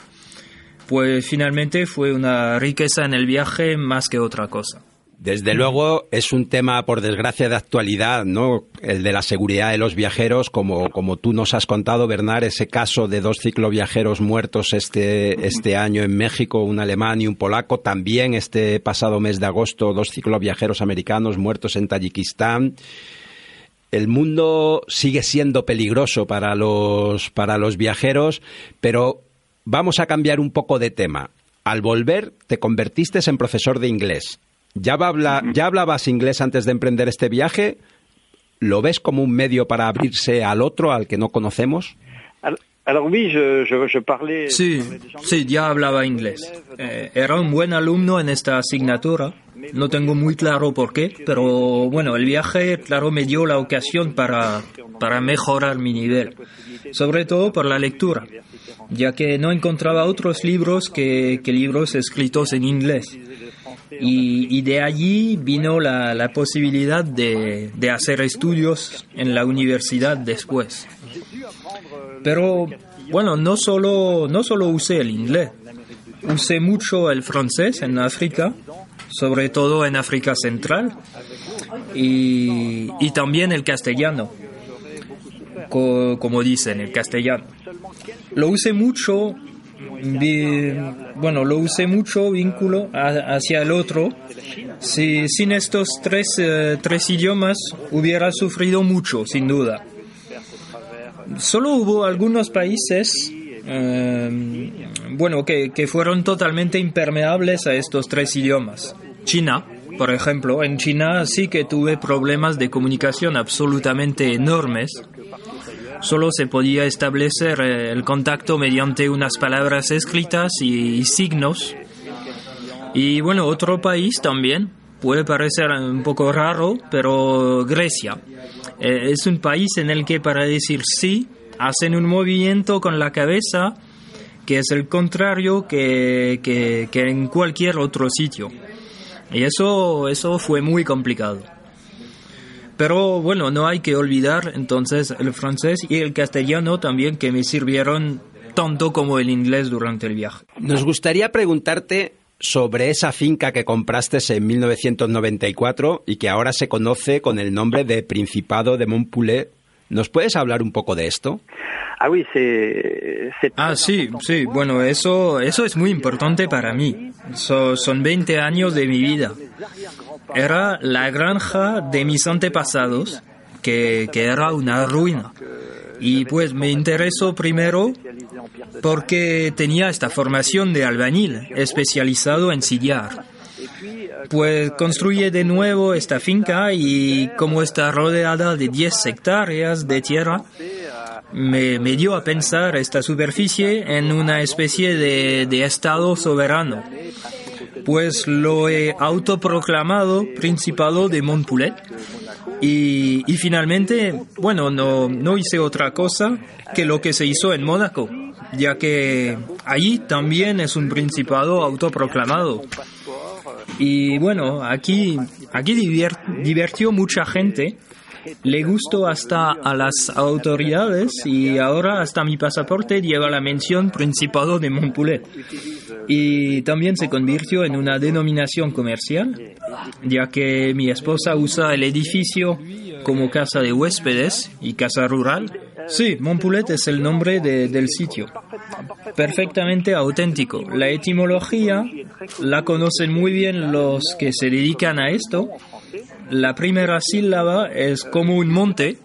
Pues finalmente fue una riqueza en el viaje más que otra cosa. Desde luego es un tema, por desgracia, de actualidad, ¿no? El de la seguridad de los viajeros, como, como tú nos has contado, Bernard, ese caso de dos cicloviajeros muertos este, este año en México, un alemán y un polaco. También este pasado mes de agosto, dos cicloviajeros americanos muertos en Tayikistán. El mundo sigue siendo peligroso para los, para los viajeros, pero vamos a cambiar un poco de tema. Al volver, te convertiste en profesor de inglés. ¿Ya, va a hablar- ¿Ya hablabas inglés antes de emprender este viaje? ¿Lo ves como un medio para abrirse al otro, al que no conocemos? Sí, sí, ya hablaba inglés. Eh, era un buen alumno en esta asignatura. No tengo muy claro por qué, pero bueno, el viaje, claro, me dio la ocasión para, para mejorar mi nivel. Sobre todo por la lectura, ya que no encontraba otros libros que, que libros escritos en inglés. Y, y de allí vino la, la posibilidad de, de hacer estudios en la universidad después. Pero bueno, no solo, no solo usé el inglés, usé mucho el francés en África, sobre todo en África Central, y, y también el castellano, co- como dicen, el castellano. Lo usé mucho, bueno, lo usé mucho vínculo hacia el otro. Si, sin estos tres, eh, tres idiomas hubiera sufrido mucho, sin duda. Solo hubo algunos países, eh, bueno, que, que fueron totalmente impermeables a estos tres idiomas. China, por ejemplo, en China sí que tuve problemas de comunicación absolutamente enormes. Solo se podía establecer eh, el contacto mediante unas palabras escritas y, signos. Y bueno, otro país también, puede parecer un poco raro, pero Grecia. Eh, es un país en el que para decir sí hacen un movimiento con la cabeza que es el contrario que, que, que en cualquier otro sitio. Y eso, eso fue muy complicado. Pero bueno, no hay que olvidar entonces el francés y el castellano también que me sirvieron tanto como el inglés durante el viaje. Nos gustaría preguntarte sobre esa finca que compraste en 1994 y que ahora se conoce con el nombre de Principado de Montpoulet. ¿Nos puedes hablar un poco de esto? Ah Ah, sí, sí, bueno, eso, eso es muy importante para mí. So- son 20 años de mi vida. Era la granja de mis antepasados, que, que era una ruina. Y pues me interesó primero porque tenía esta formación de albañil especializado en sillar. Pues construye de nuevo esta finca y como está rodeada de 10 hectáreas de tierra, me, me dio a pensar esta superficie en una especie de, de estado soberano. Pues lo he autoproclamado Principado de Montpoulet y, y finalmente, bueno, no, no hice otra cosa que lo que se hizo en Mónaco, ya que allí también es un principado autoproclamado. Y bueno, aquí, aquí divirtió mucha gente Le gustó hasta a las autoridades y ahora hasta mi pasaporte lleva la mención Principado de Montpoulet. Y también se convirtió en una denominación comercial, ya que mi esposa usa el edificio como casa de huéspedes y casa rural. Sí, Montpoulet es el nombre de- del sitio. Perfectamente auténtico. La etimología la conocen muy bien los que se dedican a esto. La primera sílaba es como un monte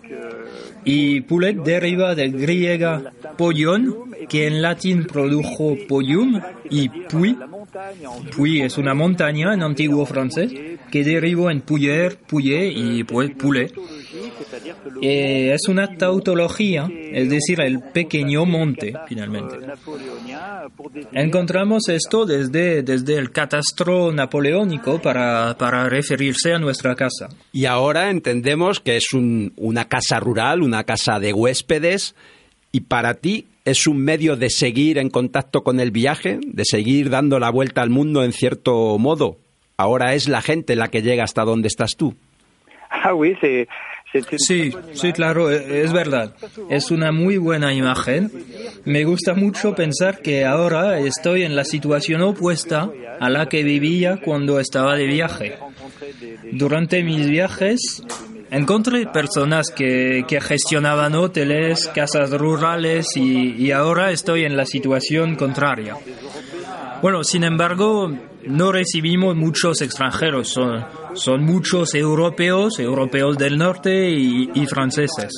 y poulet deriva del griego pollion, que en latín produjo pollium, y puy. Puy es una montaña en antiguo francés que derivó en puyer, puyé y poulet. Eh, es una tautología, es decir, el pequeño monte, finalmente. Encontramos esto desde, desde el catastro napoleónico para, para referirse a nuestra casa. Y ahora entendemos que es un- una casa rural, una casa de huéspedes, y para ti es un medio de seguir en contacto con el viaje, de seguir dando la vuelta al mundo en cierto modo. Ahora es la gente la que llega hasta donde estás tú. Ah oui, Sí, sí, claro, e- es verdad. Es una muy buena imagen. Me gusta mucho pensar que ahora estoy en la situación opuesta a la que vivía cuando estaba de viaje. Durante mis viajes encontré personas que, que gestionaban hoteles, casas rurales y, y ahora estoy en la situación contraria. Bueno, sin embargo, no recibimos muchos extranjeros, son, son muchos europeos, europeos del norte y, y franceses.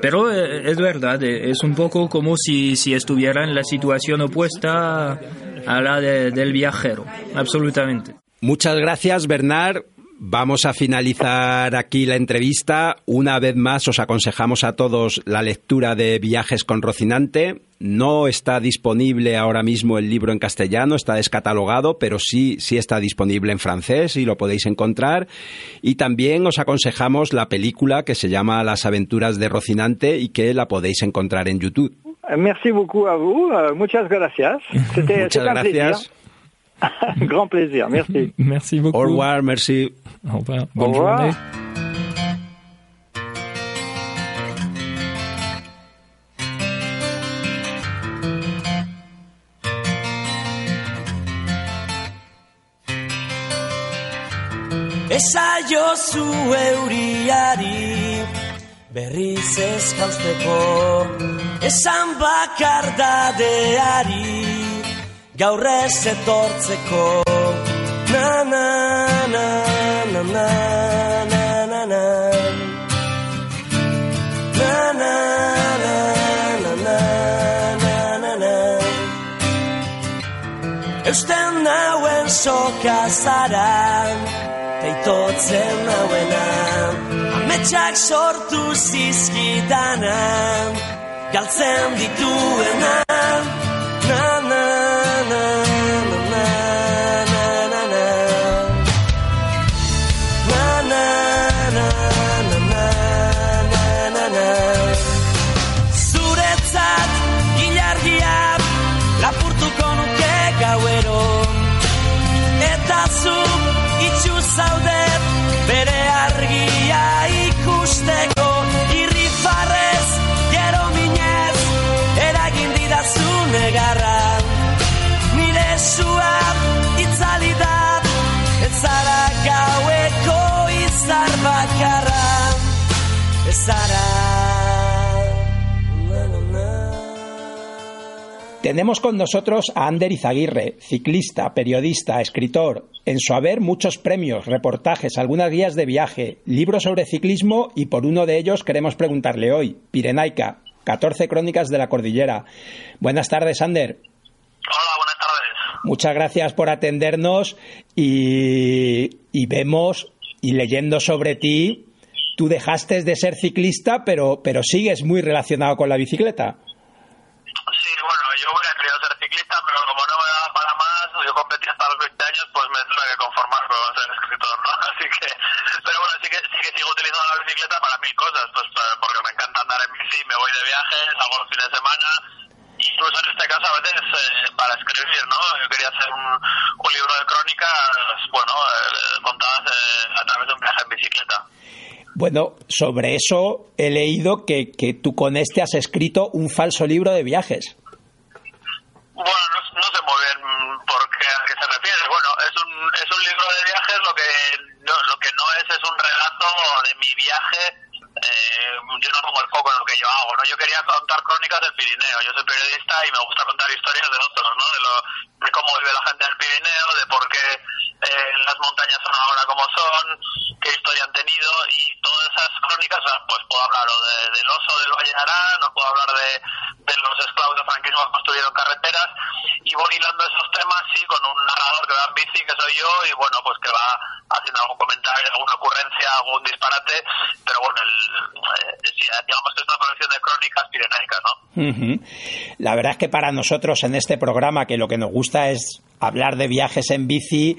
Pero eh, es verdad, eh, es un poco como si, si estuviera en la situación opuesta a la de- del viajero, absolutamente. Muchas gracias, Bernard. Vamos a finalizar aquí la entrevista. Una vez más os aconsejamos a todos la lectura de Viajes con Rocinante. No está disponible ahora mismo el libro en castellano, está descatalogado, pero sí, sí está disponible en francés y lo podéis encontrar. Y también os aconsejamos la película que se llama Las aventuras de Rocinante y que la podéis encontrar en YouTube. Merci beaucoup à vous. euh, muchas gracias. Muchas plaisir. gracias. Grand plaisir. Merci. Merci beaucoup. Au revoir, merci. Au revoir. Au Bonne revoir. journée. Esaiozu euriari berriz ez jausteko Esan bakardadeari gaur ez etortzeko na na na na na na na na na na Eusten nauen soka zara Teitotzen nauena Ametxak sortu zizkidana Galtzen dituena Tenemos con nosotros a Ander Izaguirre, ciclista, periodista, escritor. En su haber muchos premios, reportajes, algunas guías de viaje, libros sobre ciclismo y por uno de ellos queremos preguntarle hoy, Pirenaica, 14 crónicas de la cordillera. Buenas tardes, Ander. Hola, buenas tardes. Muchas gracias por atendernos y, y vemos y leyendo sobre ti, tú dejaste de ser ciclista, pero, pero sigues muy relacionado con la bicicleta. Yo hubiera querido ser ciclista, pero como no me daba para más, yo competí hasta los 20 años, pues me tuve que conformar con ser escritor, ¿no? Así que, pero bueno, sí que, sí que sigo utilizando la bicicleta para mil cosas, pues porque me encanta andar en bici, me voy de viaje, salgo los fines de semana, incluso en este caso a veces eh, para escribir, ¿no? Yo quería hacer un, un libro de crónicas, bueno, eh, contadas eh, a través de un viaje en bicicleta. Bueno, sobre eso he leído que, que tú con este has escrito un falso libro de viajes. Bueno, no, no sé muy bien por qué, a qué se refiere. Bueno, es un, es un libro de viajes, lo que no, lo que no es es un relato de mi viaje. Eh, yo no pongo el foco en lo que yo hago, ¿no? Yo quería contar crónicas del Pirineo. Yo soy periodista y me gusta contar historias de otros, ¿no? De, lo, de cómo vive la gente del Pirineo, de por qué eh, las montañas son ahora como son, qué historia han tenido y todas esas crónicas, sea, pues puedo hablar o de, del oso del Valle de Arán, o puedo hablar de, los esclavos de franquismo que construyeron carreteras y voy hilando esos temas, sí, con un narrador que va en bici, que soy yo, y bueno, pues que va haciendo algún comentario, alguna ocurrencia, algún disparate, pero bueno, el, eh, digamos que es una colección de crónicas pirenaicas, ¿no? La verdad es que para nosotros en este programa, que lo que nos gusta es hablar de viajes en bici,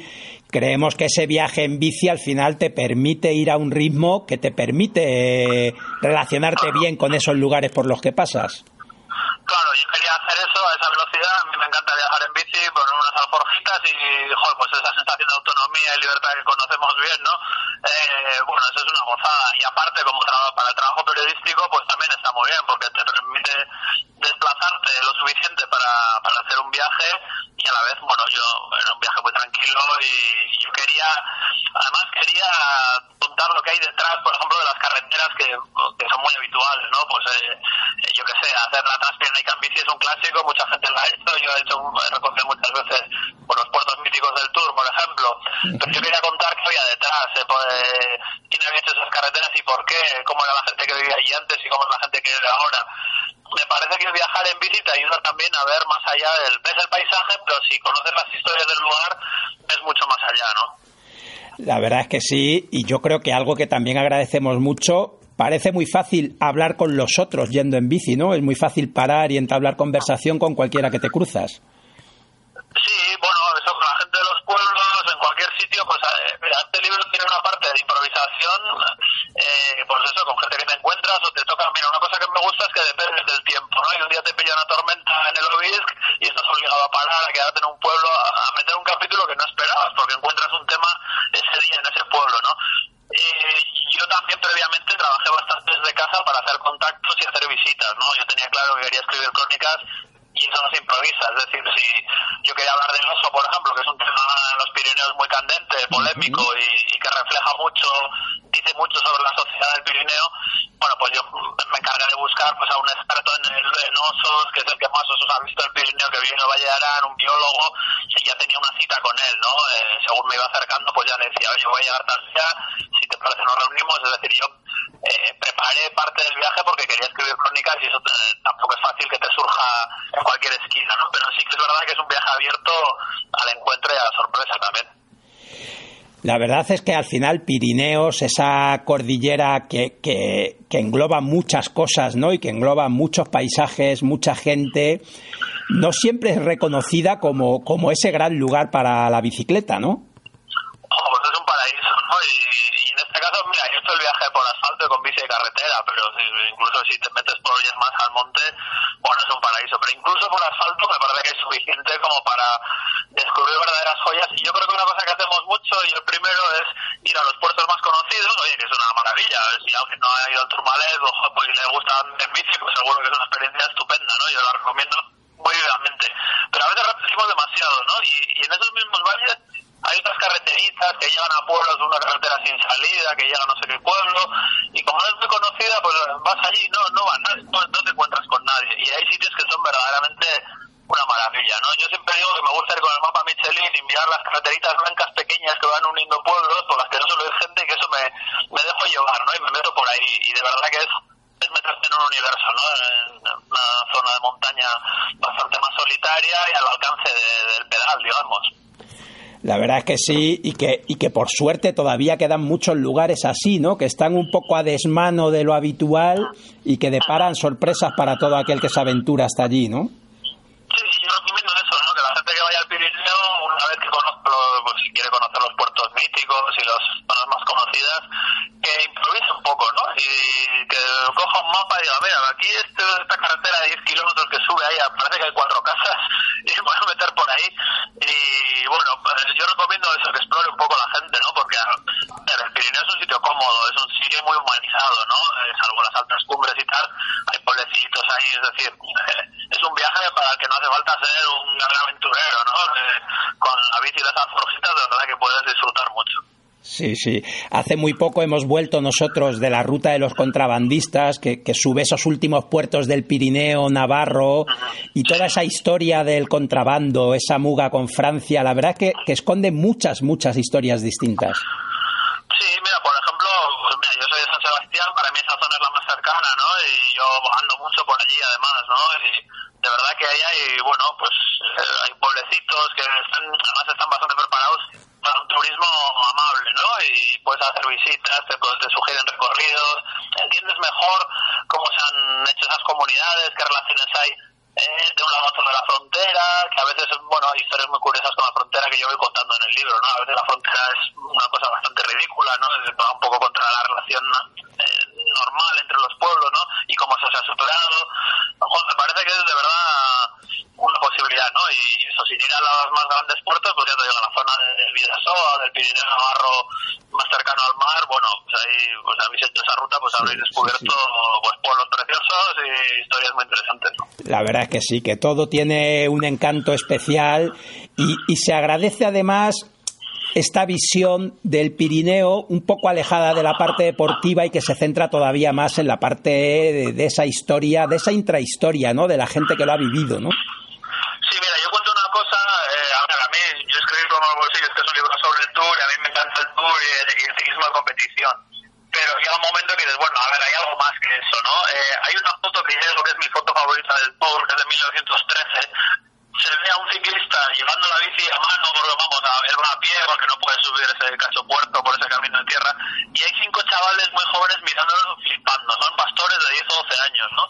creemos que ese viaje en bici al final te permite ir a un ritmo que te permite eh, relacionarte bien con esos lugares por los que pasas. Claro, yo quería hacer eso a esa velocidad. A mí me encanta viajar en bici, poner unas alforjitas y, pues esa sensación de autonomía y libertad que conocemos bien, ¿no? Eh, bueno, eso es una gozada. Y aparte, como tra- para el trabajo periodístico, pues también está muy bien, porque te permite desplazarte lo suficiente para, para hacer un viaje y a la vez, bueno, yo era un viaje muy tranquilo y yo quería, además quería contar lo que hay detrás, por ejemplo, de las carreteras que, que son muy habituales, ¿no? Pues eh, eh, yo qué sé, hacer la Transpirenaica en bici es un clásico, mucha gente lo ha hecho, yo he hecho, he recorrido muchas veces por los puertos míticos del Tour, por ejemplo, pero yo quería contar qué había detrás, eh, pues, eh, quién había hecho esas carreteras y por qué, cómo era la gente que vivía allí antes y cómo es la gente que vive ahora. Me parece que viajar en bici te ayuda también a ver más allá del... ves el paisaje, pero si conoces las historias del lugar, ves mucho más allá, ¿no? La verdad es que sí, y yo creo que algo que también agradecemos mucho, parece muy fácil hablar con los otros yendo en bici, ¿no? Es muy fácil parar y entablar conversación con cualquiera que te cruzas. Sí, bueno, pues este libro tiene una parte de improvisación, eh, pues eso, con gente que te encuentras o te toca. Mira, una cosa que me gusta es que depende del tiempo, ¿no? Y un día te pilla una tormenta en el Obisc y estás obligado a parar, a quedarte en un pueblo, a meter un capítulo que no esperabas, porque encuentras un tema ese día en ese pueblo, ¿no? Eh, yo también previamente trabajé bastante desde casa para hacer contactos y hacer visitas, ¿no? Yo tenía claro que quería escribir crónicas y eso no se improvisa. Es decir, si yo quería hablar del oso, por ejemplo, que es un tema en los Pirineos muy candente, polémico y, y que refleja mucho, dice mucho sobre la sociedad del Pirineo, bueno, pues yo me encargué de buscar pues a un experto en, el- en osos, que es el que más osos ha visto el Pirineo, que vive en el Valle de Arán, un biólogo, y ya tenía una cita con él, ¿no? Eh, según me iba acercando, pues ya le decía, oye, voy a llegar tal día, si te parece nos reunimos, es decir, yo eh, preparé parte del viaje porque quería escribir crónicas y eso te- tampoco es fácil que te surja en cualquier esquina, ¿no? Pero sí que es verdad que es un viaje abierto al encuentro y a la sorpresa también. La verdad es que al final Pirineos, esa cordillera que, que, que engloba muchas cosas, ¿no? Y que engloba muchos paisajes, mucha gente, no siempre es reconocida como, como ese gran lugar para la bicicleta, ¿no? Ojo, pues es un paraíso, ¿no? Y, y en este caso, mira, yo he hecho el viaje por asfalto y con bici de carretera, pero si, incluso si te metes por orillas más al monte, bueno, es un paraíso. Pero incluso por asfalto me parece que es suficiente como para descubrir verdaderas joyas. Y yo creo que una cosa que hacemos mucho, y el primero es ir a los puertos más conocidos, oye, que es una maravilla. Si alguien no ha ido al Turmalet, ojo, pues le gusta andar en bici, pues seguro que es una experiencia estupenda, ¿no? Yo la recomiendo muy vivamente. Pero a veces repetimos demasiado, ¿no? Y, y en esos mismos valles hay otras carreteritas que llegan a pueblos de una carretera sin salida, que llegan a no sé qué pueblo, y como no es muy conocida, pues vas allí, no, no vas, no, te encuentras con nadie. Y hay sitios que son verdaderamente una maravilla, ¿no? Yo siempre digo que me gusta ir con el mapa Michelin y mirar las carreteritas blancas pequeñas que van uniendo pueblos, por las que no solo hay gente, y que eso me, me dejo llevar, ¿no? Y me meto por ahí, y de verdad que es es meterte en un universo, ¿no? En una zona de montaña bastante más solitaria y al alcance de- del pedal, digamos. La verdad es que sí, y que, y que por suerte todavía quedan muchos lugares así, ¿no? Que están un poco a desmano de lo habitual y que deparan sorpresas para todo aquel que se aventura hasta allí, ¿no? Sí, yo recomiendo eso, ¿no? Que la gente que vaya al Pirineo, una vez que conozca, pues, conocer los puertos los míticos y los, las más conocidas, que improvisa un poco, ¿no? Y, que coja un mapa y diga, mira, aquí este, esta carretera de 10 kilómetros que sube ahí, parece que hay cuatro casas, y se puede meter por ahí. Y bueno, pues, yo recomiendo eso, que explore un poco la gente, ¿no? Porque el Pirineo es un sitio cómodo, es un sitio muy humanizado, ¿no? Salvo las altas cumbres y tal, hay pueblecitos ahí, es decir, es un viaje para el que no hace falta ser un gran aventurero, ¿no? Eh, con la bici y las alforjitas, de verdad que puedes Sí, sí. Hace muy poco hemos vuelto nosotros de la ruta de los contrabandistas, que, que sube esos últimos puertos del Pirineo, Navarro, y toda esa historia del contrabando, esa muga con Francia, la verdad que, que esconde muchas, muchas historias distintas. Sí, mira, por ejemplo, pues mira, yo soy de San Sebastián, para mí esa zona es la más cercana, ¿no? Y yo ando mucho por allí, además, ¿no? Y de verdad que ahí hay, bueno, pues eh, hay pueblecitos que están, además están bastante preparados turismo amable, ¿no? Y puedes hacer visitas, te, te sugieren recorridos, entiendes mejor cómo se han hecho esas comunidades, qué relaciones hay eh, de un lado a otro de la frontera, que a veces, bueno, hay historias muy curiosas con la frontera que yo voy contando en el libro, ¿no? A veces la frontera es una cosa bastante ridícula, ¿no? Es- Va un poco contra la relación eh, normal entre los pueblos, ¿no? Y cómo se ha superado. Ojo, me parece que es de verdad una posibilidad, ¿no? Y eso, si llega a los más grandes puertos, pues ya te digo, a la zona del Vidasoa, del Pirineo Navarro, más cercano al mar, bueno, pues ahí, pues habéis hecho esa ruta, pues habréis descubierto pues pueblos preciosos y historias muy interesantes, ¿no? La verdad es que sí, que todo tiene un encanto especial y, y se agradece además esta visión del Pirineo un poco alejada de la parte deportiva y que se centra todavía más en la parte de, esa historia, de esa intrahistoria, ¿no? De la gente que lo ha vivido, ¿no? Sí, mira, yo cuento una cosa, eh, a ver, a mí, yo escribí como bolsillo, este es un libro sobre el tour, y a mí me encanta el tour y el, y ciclismo de competición. Pero llega un momento que dices, bueno, a ver, hay algo más que eso, ¿no? Eh, hay una foto que yo creo que es mi foto favorita del tour, que es de 1913. Se ve a un ciclista llevando la bici a mano, porque vamos, a, va a pie porque no puede subir ese cacho puerto por ese camino de tierra. Y hay cinco chavales muy jóvenes mirándolo flipando, son pastores de 10 o 12 años, ¿no?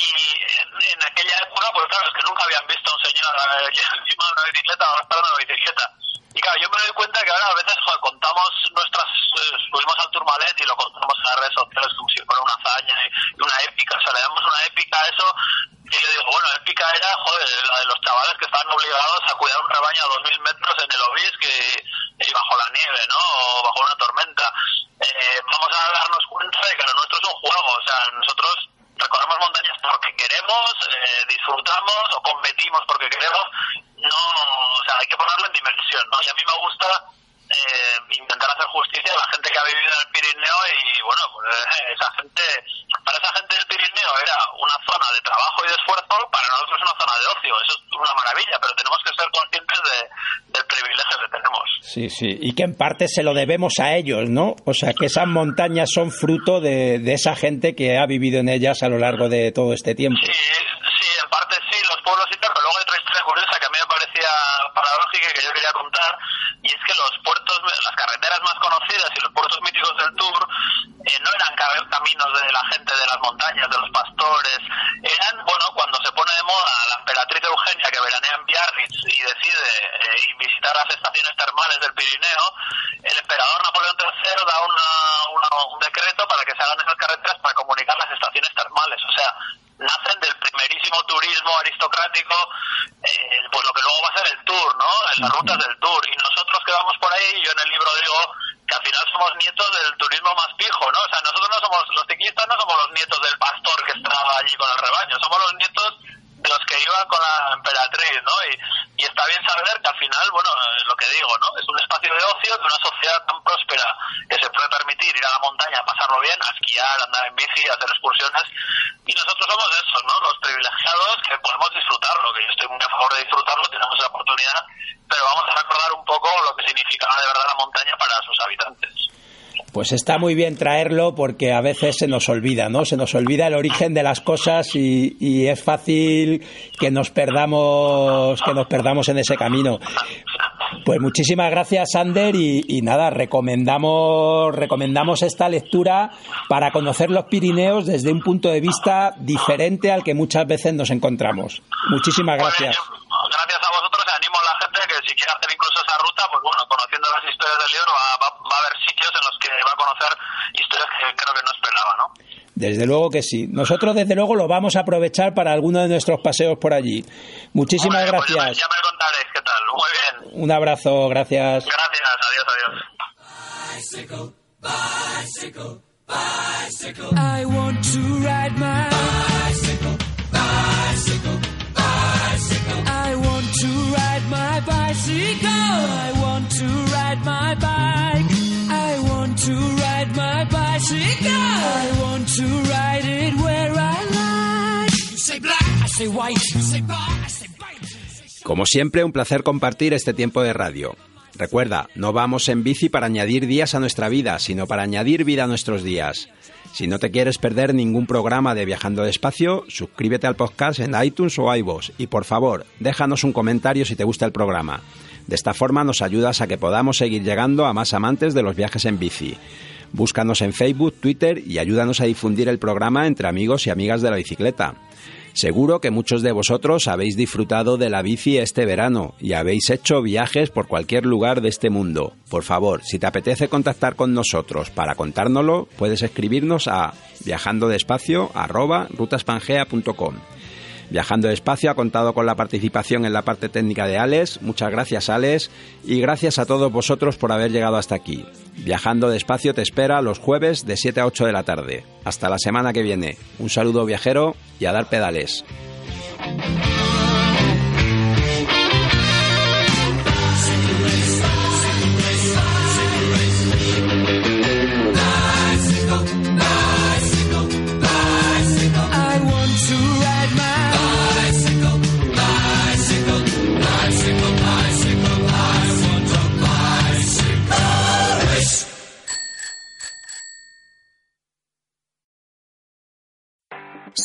Y en, en aquella época, pues claro, es que nunca habían visto a un señor eh, ya encima de una bicicleta o estar en una bicicleta. Y claro, yo me doy cuenta que ahora a veces joder, contamos nuestras, eh, subimos al Tourmalet y lo contamos en las redes sociales como si fuera una hazaña y, y una épica, o sea, le damos una épica a eso. Y yo digo, bueno, épica era, joder, la de los chavales que estaban obligados a cuidar un rebaño a 2000 metros en el Obisque y, y bajo la nieve, ¿no? O bajo una tormenta. Eh, vamos a darnos cuenta de que lo nuestro es un juego, o sea, nosotros recorremos montañas porque queremos, eh, disfrutamos o competimos porque queremos, no, o sea, hay que ponerlo en dimensión, ¿no? Y a mí me gusta eh, intentar hacer justicia a la gente que ha vivido en el Pirineo y, bueno, pues eh, esa gente, para esa gente del Pirineo era una zona de trabajo y de esfuerzo, para nosotros es una zona de ocio, eso es una maravilla, pero tenemos que ser conscientes de, del privilegio que tenemos. Sí, sí, y que en parte se lo debemos a ellos, ¿no? O sea, que esas montañas son fruto de, esa gente que ha vivido en ellas a lo largo de todo este tiempo en parte sí, los pueblos y tal, pero luego hay otra historia curiosa que a mí me parecía paradójica y que yo quería contar, y es que los puertos, las carreteras más conocidas y los puertos míticos del Tour eh, no eran ca- caminos de la gente de las montañas, de los pastores, eran, bueno, cuando se pone de moda la emperatriz Eugenia que veranea en Biarritz y decide eh, ir visitar las estaciones termales del Pirineo, el emperador Napoleón III da una, una- un decreto para que se hagan esas carreteras para comunicar las estaciones termales, o sea, nacen del primerísimo turismo aristocrático, eh, pues lo que luego va a ser el tour, ¿no? En las rutas del tour. Y nosotros que vamos por ahí, yo en el libro digo que al final somos nietos del turismo más fijo, ¿no? O sea, nosotros no somos, los ciclistas no somos los nietos del pastor que estaba allí con el rebaño, somos los nietos de los que iban con la emperatriz, ¿no? Y, y está bien saber que al final, bueno, eh, lo que digo, ¿no? Es un espacio de ocio de una sociedad tan próspera que se puede permitir ir a la montaña, pasarlo bien, a esquiar, andar en bici, hacer excursiones. Y nosotros somos esos, ¿no? Los privilegiados que podemos disfrutarlo, que yo estoy muy a favor de disfrutarlo, tenemos esa oportunidad, pero vamos a recordar un poco lo que significaba de verdad la montaña para sus habitantes. Pues está muy bien traerlo porque a veces se nos olvida, ¿no? Se nos olvida el origen de las cosas y, y es fácil que nos perdamos, que nos perdamos en ese camino. Pues muchísimas gracias, Sander, y, y nada, recomendamos, recomendamos esta lectura para conocer los Pirineos desde un punto de vista diferente al que muchas veces nos encontramos. Muchísimas gracias. Gracias a vosotros animo a la gente que si quiere hacer incluso esa ruta, pues bueno, conociendo las historias del libro va, a sitios en los que va a conocer historias que creo que no esperaba, ¿no? Desde luego que sí. Nosotros, desde luego, lo vamos a aprovechar para alguno de nuestros paseos por allí. Muchísimas gracias. Ya me contaréis qué tal. Muy bien. Un abrazo, gracias. Gracias, adiós, adiós. Bicycle, bicycle, bicycle. I want to ride my bicycle, bicycle, bicycle. bicycle. I want to ride my bike. I want to ride my Como siempre, un placer compartir este tiempo de radio. Recuerda, no vamos en bici para añadir días a nuestra vida, sino para añadir vida a nuestros días. Si no te quieres perder ningún programa de Viajando Despacio, suscríbete al podcast en iTunes o iVoox y por favor, déjanos un comentario si te gusta el programa. De esta forma nos ayudas a que podamos seguir llegando a más amantes de los viajes en bici. Búscanos en Facebook, Twitter y ayúdanos a difundir el programa entre amigos y amigas de la bicicleta. Seguro que muchos de vosotros habéis disfrutado de la bici este verano y habéis hecho viajes por cualquier lugar de este mundo. Por favor, si te apetece contactar con nosotros para contárnoslo, puedes escribirnos a viajandodespacio@rutaspangea.com. Viajando Despacio ha contado con la participación en la parte técnica de Alex. Muchas gracias, Alex. Y gracias a todos vosotros por haber llegado hasta aquí. Viajando Despacio te espera los jueves de 7 a 8 de la tarde. Hasta la semana que viene. Un saludo viajero y a dar pedales.